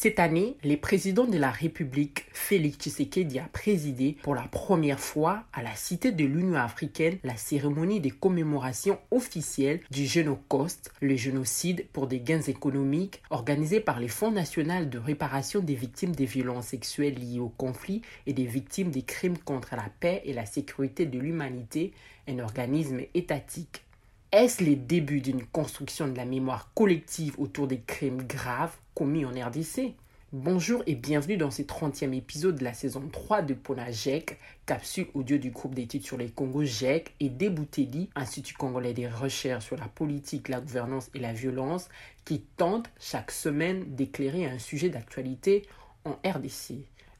Cette année, le président de la République, Félix Tshisekedi, a présidé pour la première fois à la Cité de l'Union africaine la cérémonie de commémoration officielle du Génocoste, le génocide pour des gains économiques organisé par le Fonds national de réparation des victimes des violences sexuelles liées au conflit et des victimes des crimes contre la paix et la sécurité de l'humanité, un organisme étatique. Est-ce le début d'une construction de la mémoire collective autour des crimes graves commis en RDC Bonjour et bienvenue dans ce 30e épisode de la saison 3 de Pona GEC, capsule audio du groupe d'études sur les Congo GEC et Debouteli, Institut congolais des recherches sur la politique, la gouvernance et la violence, qui tente chaque semaine d'éclairer un sujet d'actualité en RDC.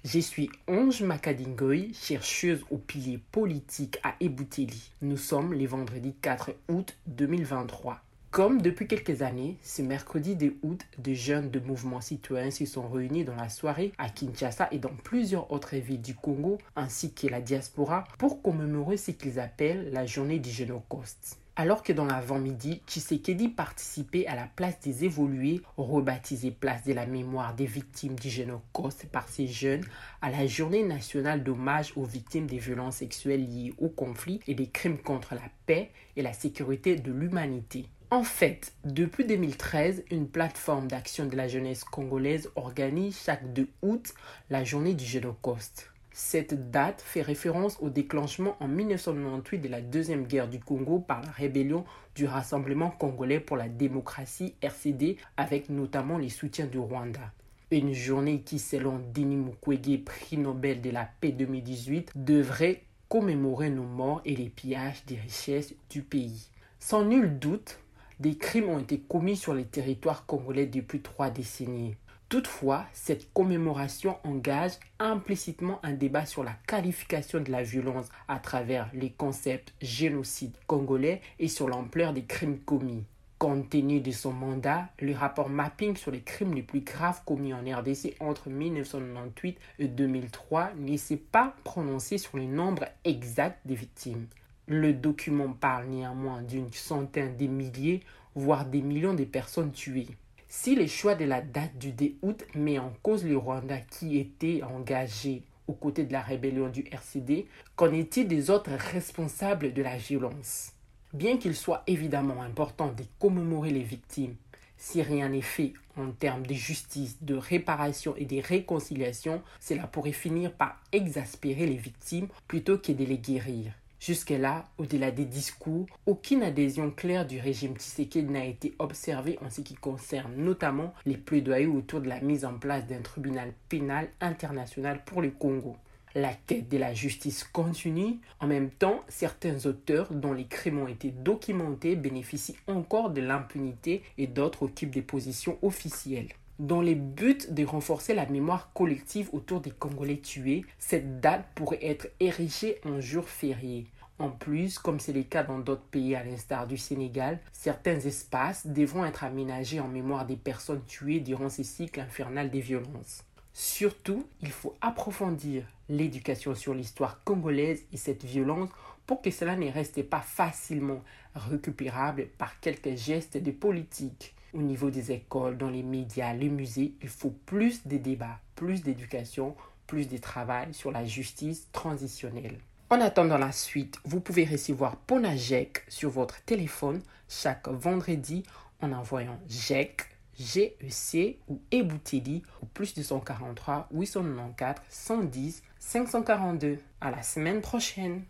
Je suis Ange Makadingoy, chercheuse au pilier politique à Ebouteli. Nous sommes les vendredis 4 août 2023. Comme depuis quelques années, ce mercredi de août, des jeunes de mouvements citoyens se sont réunis dans la soirée à Kinshasa et dans plusieurs autres villes du Congo, ainsi que la diaspora, pour commémorer ce qu'ils appellent la journée du Génocoste. Alors que dans l'avant-midi, Tshisekedi participait à la place des évolués, rebaptisée place de la mémoire des victimes du génocide par ces jeunes, à la journée nationale d'hommage aux victimes des violences sexuelles liées au conflit et des crimes contre la paix et la sécurité de l'humanité. En fait, depuis 2013, une plateforme d'action de la jeunesse congolaise organise chaque 2 août la journée du Génocide. Cette date fait référence au déclenchement en 1998 de la Deuxième Guerre du Congo par la rébellion du Rassemblement congolais pour la démocratie RCD avec notamment les soutiens du Rwanda. Une journée qui, selon Denis Mukwege, prix Nobel de la paix 2018, devrait commémorer nos morts et les pillages des richesses du pays. Sans nul doute, des crimes ont été commis sur les territoires congolais depuis trois décennies. Toutefois, cette commémoration engage implicitement un débat sur la qualification de la violence à travers les concepts génocide congolais et sur l'ampleur des crimes commis. Compte tenu de son mandat, le rapport Mapping sur les crimes les plus graves commis en RDC entre 1998 et 2003 ne s'est pas prononcé sur le nombre exact des victimes. Le document parle néanmoins d'une centaine de milliers, voire des millions de personnes tuées. Si le choix de la date du 2 août met en cause le Rwanda qui était engagé aux côtés de la rébellion du RCD, qu'en est-il des autres responsables de la violence? Bien qu'il soit évidemment important de commémorer les victimes, si rien n'est fait en termes de justice, de réparation et de réconciliation, cela pourrait finir par exaspérer les victimes plutôt que de les guérir. Jusque-là, au-delà des discours, aucune adhésion claire du régime Tshisekedi n'a été observée en ce qui concerne notamment les plaidoyers autour de la mise en place d'un tribunal pénal international pour le Congo. La quête de la justice continue. En même temps, certains auteurs dont les crimes ont été documentés bénéficient encore de l'impunité et d'autres occupent des positions officielles. Dans le but de renforcer la mémoire collective autour des Congolais tués, cette date pourrait être érigée en jour férié. En plus, comme c'est le cas dans d'autres pays à l'instar du Sénégal, certains espaces devront être aménagés en mémoire des personnes tuées durant ces cycles infernal des violences. Surtout, il faut approfondir l'éducation sur l'histoire congolaise et cette violence pour que cela ne reste pas facilement récupérable par quelques gestes de politique au niveau des écoles, dans les médias, les musées, il faut plus de débats, plus d'éducation, plus de travail sur la justice transitionnelle. En attendant la suite, vous pouvez recevoir Ponajek sur votre téléphone chaque vendredi en envoyant GEC, GEC ou Ebouteli au plus 243 894 110 542. À la semaine prochaine!